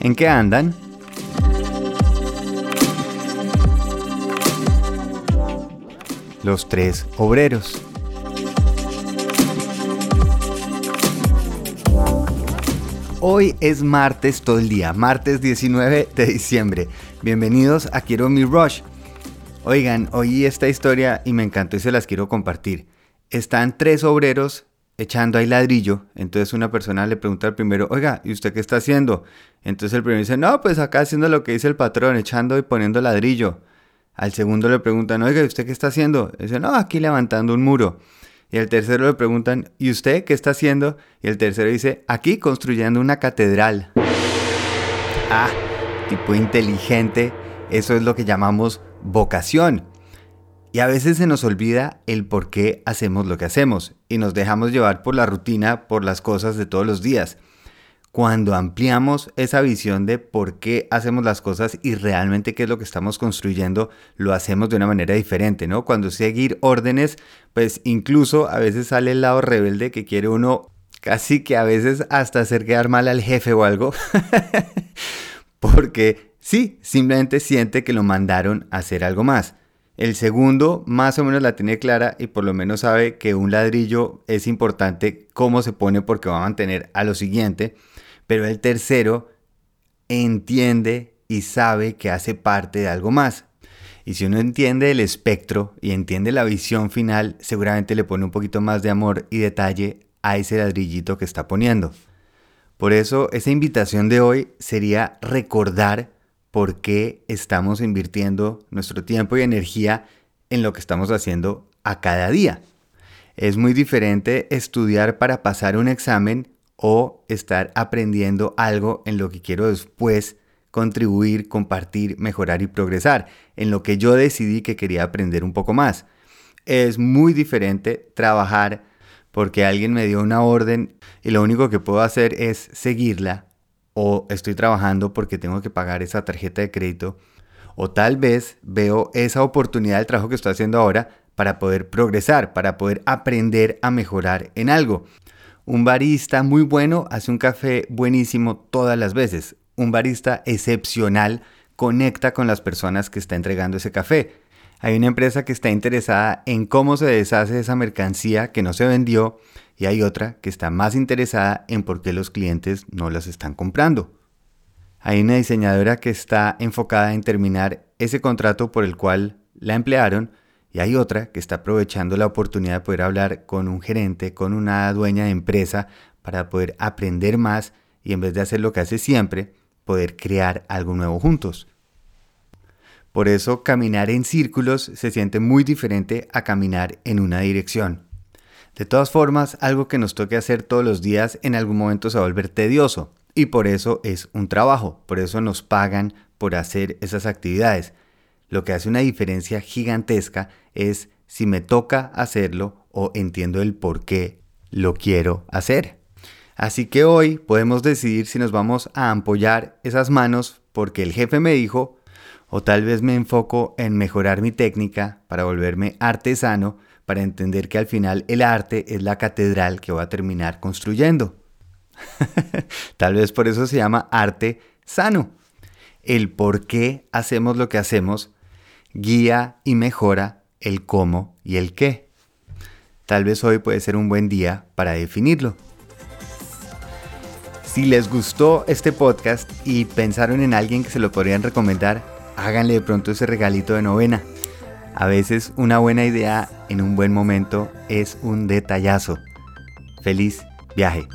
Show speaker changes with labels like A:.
A: ¿En qué andan? Los tres obreros. Hoy es martes todo el día, martes 19 de diciembre. Bienvenidos a Quiero mi Rush. Oigan, oí esta historia y me encantó y se las quiero compartir. Están tres obreros echando ahí ladrillo. Entonces una persona le pregunta al primero, oiga, ¿y usted qué está haciendo? Entonces el primero dice, no, pues acá haciendo lo que dice el patrón, echando y poniendo ladrillo. Al segundo le preguntan, oiga, ¿y usted qué está haciendo? dice, no, aquí levantando un muro. Y al tercero le preguntan, ¿y usted qué está haciendo? Y el tercero dice, aquí construyendo una catedral. Ah, tipo inteligente, eso es lo que llamamos vocación. Y a veces se nos olvida el por qué hacemos lo que hacemos y nos dejamos llevar por la rutina, por las cosas de todos los días. Cuando ampliamos esa visión de por qué hacemos las cosas y realmente qué es lo que estamos construyendo, lo hacemos de una manera diferente, ¿no? Cuando seguir órdenes, pues incluso a veces sale el lado rebelde que quiere uno casi que a veces hasta hacer quedar mal al jefe o algo. Porque sí, simplemente siente que lo mandaron a hacer algo más. El segundo más o menos la tiene clara y por lo menos sabe que un ladrillo es importante cómo se pone porque va a mantener a lo siguiente. Pero el tercero entiende y sabe que hace parte de algo más. Y si uno entiende el espectro y entiende la visión final, seguramente le pone un poquito más de amor y detalle a ese ladrillito que está poniendo. Por eso esa invitación de hoy sería recordar por qué estamos invirtiendo nuestro tiempo y energía en lo que estamos haciendo a cada día. Es muy diferente estudiar para pasar un examen o estar aprendiendo algo en lo que quiero después contribuir, compartir, mejorar y progresar, en lo que yo decidí que quería aprender un poco más. Es muy diferente trabajar porque alguien me dio una orden y lo único que puedo hacer es seguirla o estoy trabajando porque tengo que pagar esa tarjeta de crédito, o tal vez veo esa oportunidad del trabajo que estoy haciendo ahora para poder progresar, para poder aprender a mejorar en algo. Un barista muy bueno hace un café buenísimo todas las veces. Un barista excepcional conecta con las personas que está entregando ese café. Hay una empresa que está interesada en cómo se deshace esa mercancía que no se vendió y hay otra que está más interesada en por qué los clientes no las están comprando. Hay una diseñadora que está enfocada en terminar ese contrato por el cual la emplearon y hay otra que está aprovechando la oportunidad de poder hablar con un gerente, con una dueña de empresa para poder aprender más y en vez de hacer lo que hace siempre, poder crear algo nuevo juntos. Por eso caminar en círculos se siente muy diferente a caminar en una dirección. De todas formas, algo que nos toque hacer todos los días en algún momento se va a volver tedioso y por eso es un trabajo, por eso nos pagan por hacer esas actividades. Lo que hace una diferencia gigantesca es si me toca hacerlo o entiendo el por qué lo quiero hacer. Así que hoy podemos decidir si nos vamos a ampollar esas manos porque el jefe me dijo o tal vez me enfoco en mejorar mi técnica para volverme artesano, para entender que al final el arte es la catedral que voy a terminar construyendo. tal vez por eso se llama arte sano. El por qué hacemos lo que hacemos guía y mejora el cómo y el qué. Tal vez hoy puede ser un buen día para definirlo. Si les gustó este podcast y pensaron en alguien que se lo podrían recomendar, háganle de pronto ese regalito de novena. A veces una buena idea en un buen momento es un detallazo. Feliz viaje.